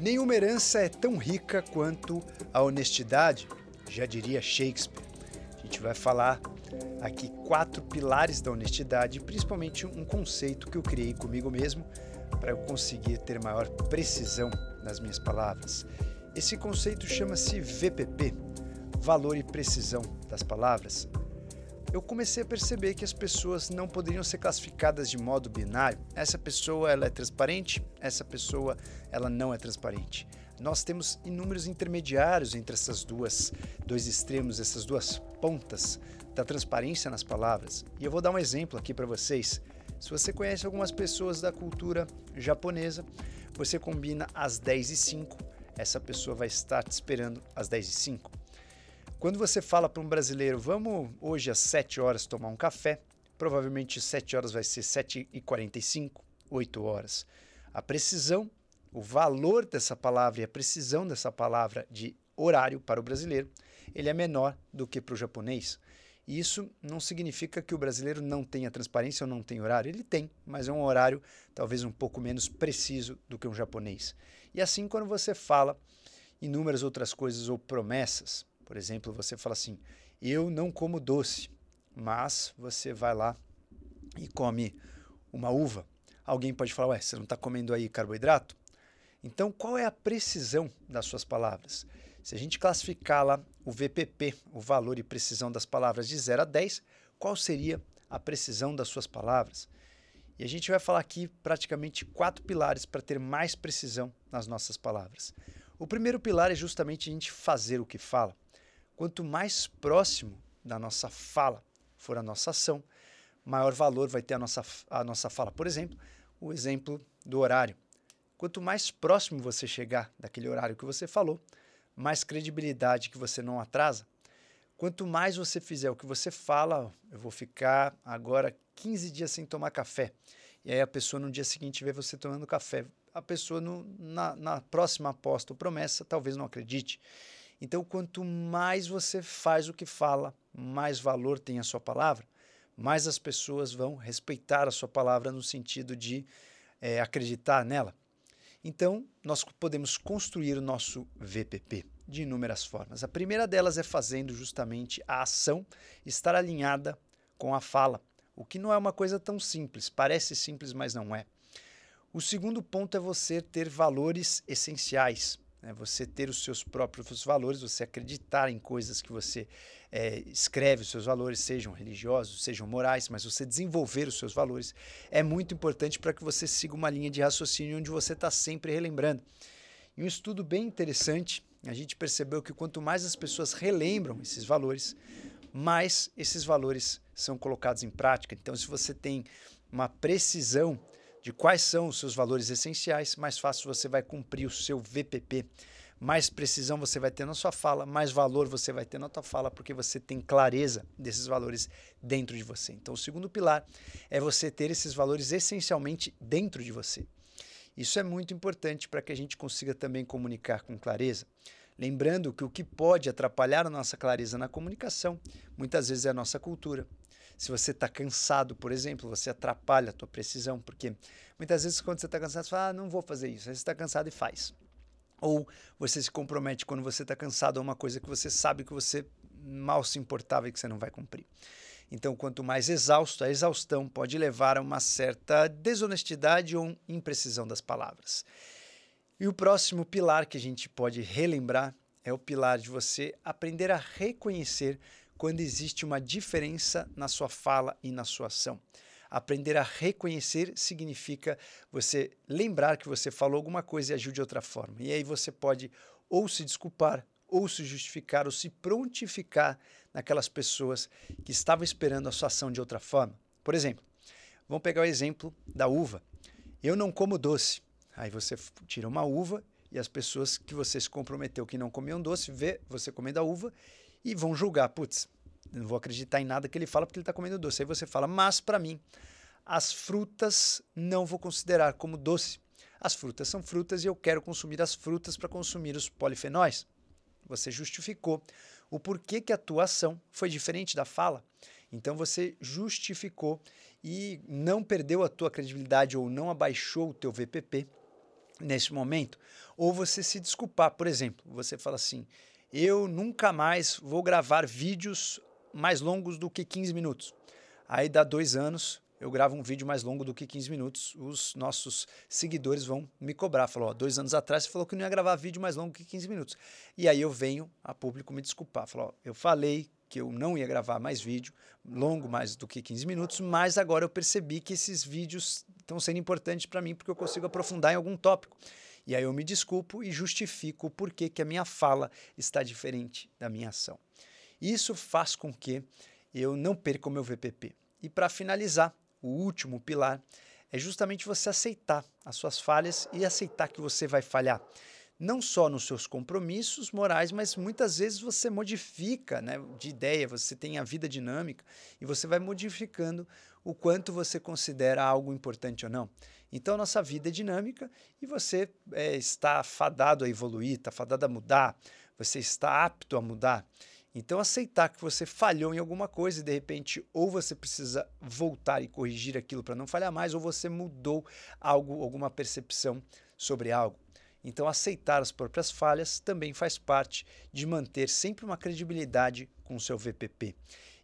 Nenhuma herança é tão rica quanto a honestidade, já diria Shakespeare. A gente vai falar aqui quatro pilares da honestidade, principalmente um conceito que eu criei comigo mesmo para eu conseguir ter maior precisão nas minhas palavras. Esse conceito chama-se VPP, valor e precisão das palavras eu comecei a perceber que as pessoas não poderiam ser classificadas de modo binário. Essa pessoa ela é transparente, essa pessoa ela não é transparente. Nós temos inúmeros intermediários entre essas duas dois extremos, essas duas pontas da transparência nas palavras. E eu vou dar um exemplo aqui para vocês. Se você conhece algumas pessoas da cultura japonesa, você combina às 10 e 5, essa pessoa vai estar te esperando às 10 e 5. Quando você fala para um brasileiro, vamos hoje às 7 horas tomar um café, provavelmente 7 horas vai ser 7 e 45, 8 horas. A precisão, o valor dessa palavra e a precisão dessa palavra de horário para o brasileiro, ele é menor do que para o japonês. E isso não significa que o brasileiro não tenha transparência ou não tenha horário. Ele tem, mas é um horário talvez um pouco menos preciso do que um japonês. E assim, quando você fala inúmeras outras coisas ou promessas, por exemplo, você fala assim: eu não como doce, mas você vai lá e come uma uva. Alguém pode falar: ué, você não está comendo aí carboidrato? Então, qual é a precisão das suas palavras? Se a gente classificar lá o VPP, o valor e precisão das palavras de 0 a 10, qual seria a precisão das suas palavras? E a gente vai falar aqui praticamente quatro pilares para ter mais precisão nas nossas palavras. O primeiro pilar é justamente a gente fazer o que fala. Quanto mais próximo da nossa fala for a nossa ação, maior valor vai ter a nossa, a nossa fala. Por exemplo, o exemplo do horário. Quanto mais próximo você chegar daquele horário que você falou, mais credibilidade que você não atrasa. Quanto mais você fizer o que você fala, eu vou ficar agora 15 dias sem tomar café. E aí a pessoa no dia seguinte vê você tomando café. A pessoa no, na, na próxima aposta ou promessa talvez não acredite. Então, quanto mais você faz o que fala, mais valor tem a sua palavra, mais as pessoas vão respeitar a sua palavra no sentido de é, acreditar nela. Então, nós podemos construir o nosso VPP de inúmeras formas. A primeira delas é fazendo justamente a ação estar alinhada com a fala, o que não é uma coisa tão simples, parece simples, mas não é. O segundo ponto é você ter valores essenciais né? você ter os seus próprios valores, você acreditar em coisas que você é, escreve, os seus valores, sejam religiosos, sejam morais, mas você desenvolver os seus valores é muito importante para que você siga uma linha de raciocínio onde você está sempre relembrando. E um estudo bem interessante, a gente percebeu que quanto mais as pessoas relembram esses valores, mais esses valores são colocados em prática. Então, se você tem uma precisão de quais são os seus valores essenciais, mais fácil você vai cumprir o seu VPP. Mais precisão você vai ter na sua fala, mais valor você vai ter na sua fala, porque você tem clareza desses valores dentro de você. Então, o segundo pilar é você ter esses valores essencialmente dentro de você. Isso é muito importante para que a gente consiga também comunicar com clareza. Lembrando que o que pode atrapalhar a nossa clareza na comunicação muitas vezes é a nossa cultura, se você está cansado, por exemplo, você atrapalha a tua precisão, porque muitas vezes quando você está cansado, você fala, ah, não vou fazer isso. Aí você está cansado e faz. Ou você se compromete quando você está cansado a uma coisa que você sabe que você mal se importava e que você não vai cumprir. Então, quanto mais exausto, a exaustão pode levar a uma certa desonestidade ou imprecisão das palavras. E o próximo pilar que a gente pode relembrar é o pilar de você aprender a reconhecer quando existe uma diferença na sua fala e na sua ação. Aprender a reconhecer significa você lembrar que você falou alguma coisa e agiu de outra forma. E aí você pode ou se desculpar, ou se justificar, ou se prontificar naquelas pessoas que estavam esperando a sua ação de outra forma. Por exemplo, vamos pegar o exemplo da uva. Eu não como doce. Aí você tira uma uva e as pessoas que você se comprometeu que não comiam doce, vê você comendo a uva e vão julgar, putz, não vou acreditar em nada que ele fala porque ele está comendo doce. Aí você fala, mas para mim, as frutas não vou considerar como doce. As frutas são frutas e eu quero consumir as frutas para consumir os polifenóis. Você justificou o porquê que a tua ação foi diferente da fala. Então você justificou e não perdeu a tua credibilidade ou não abaixou o teu VPP neste momento, ou você se desculpar. Por exemplo, você fala assim: eu nunca mais vou gravar vídeos mais longos do que 15 minutos. Aí dá dois anos, eu gravo um vídeo mais longo do que 15 minutos, os nossos seguidores vão me cobrar. Falou, ó, dois anos atrás você falou que não ia gravar vídeo mais longo que 15 minutos. E aí eu venho a público me desculpar. Falou, ó, eu falei que eu não ia gravar mais vídeo longo mais do que 15 minutos, mas agora eu percebi que esses vídeos estão sendo importantes para mim porque eu consigo aprofundar em algum tópico. E aí eu me desculpo e justifico o porquê que a minha fala está diferente da minha ação. Isso faz com que eu não perca o meu VPP. E para finalizar, o último pilar é justamente você aceitar as suas falhas e aceitar que você vai falhar. Não só nos seus compromissos morais, mas muitas vezes você modifica né, de ideia, você tem a vida dinâmica e você vai modificando o quanto você considera algo importante ou não. Então, nossa vida é dinâmica e você é, está fadado a evoluir, está fadado a mudar, você está apto a mudar. Então, aceitar que você falhou em alguma coisa e de repente, ou você precisa voltar e corrigir aquilo para não falhar mais, ou você mudou algo, alguma percepção sobre algo. Então, aceitar as próprias falhas também faz parte de manter sempre uma credibilidade com o seu VPP.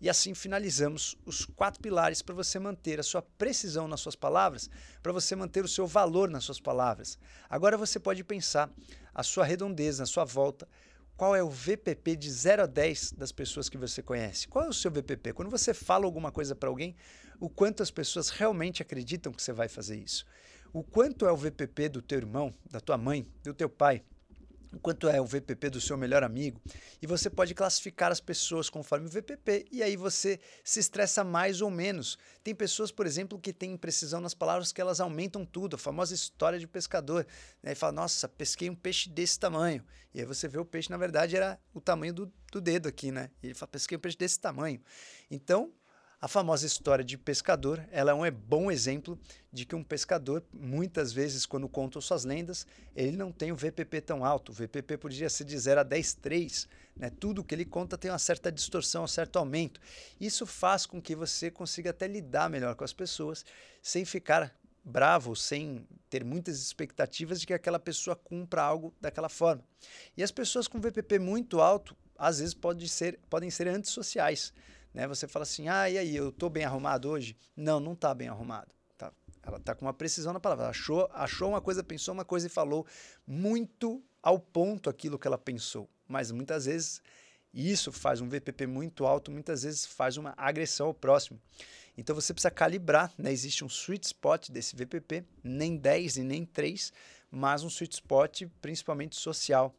E assim finalizamos os quatro pilares para você manter a sua precisão nas suas palavras, para você manter o seu valor nas suas palavras. Agora você pode pensar a sua redondez na sua volta, qual é o VPP de 0 a 10 das pessoas que você conhece? Qual é o seu VPP? Quando você fala alguma coisa para alguém, o quanto as pessoas realmente acreditam que você vai fazer isso? O quanto é o VPP do teu irmão, da tua mãe, do teu pai? Quanto é o VPP do seu melhor amigo, e você pode classificar as pessoas conforme o VPP, e aí você se estressa mais ou menos. Tem pessoas, por exemplo, que têm precisão nas palavras que elas aumentam tudo, a famosa história de pescador. Né? E fala, nossa, pesquei um peixe desse tamanho. E aí você vê o peixe, na verdade, era o tamanho do, do dedo aqui, né? E ele fala, pesquei um peixe desse tamanho. Então, a famosa história de pescador, ela é um bom exemplo de que um pescador, muitas vezes, quando conta suas lendas, ele não tem o VPP tão alto. O VPP podia ser de 0 a 10, 3. Né? Tudo que ele conta tem uma certa distorção, um certo aumento. Isso faz com que você consiga até lidar melhor com as pessoas, sem ficar bravo, sem ter muitas expectativas de que aquela pessoa cumpra algo daquela forma. E as pessoas com VPP muito alto, às vezes, pode ser, podem ser antissociais. Né? Você fala assim, ah, e aí, eu estou bem arrumado hoje? Não, não está bem arrumado. Tá? Ela está com uma precisão na palavra. Achou, achou uma coisa, pensou uma coisa e falou muito ao ponto aquilo que ela pensou. Mas muitas vezes isso faz um VPP muito alto, muitas vezes faz uma agressão ao próximo. Então você precisa calibrar, né? existe um sweet spot desse VPP, nem 10 e nem 3, mas um sweet spot principalmente social.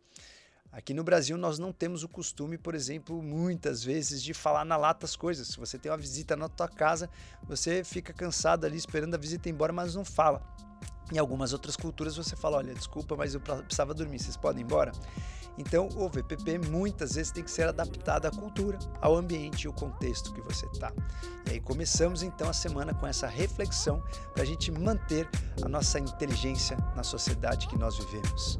Aqui no Brasil nós não temos o costume, por exemplo, muitas vezes de falar na lata as coisas. Se você tem uma visita na tua casa, você fica cansado ali esperando a visita ir embora, mas não fala. Em algumas outras culturas você fala, olha, desculpa, mas eu precisava dormir, vocês podem ir embora? Então, o VPP muitas vezes tem que ser adaptado à cultura, ao ambiente e ao contexto que você está. E aí começamos então a semana com essa reflexão para a gente manter a nossa inteligência na sociedade que nós vivemos.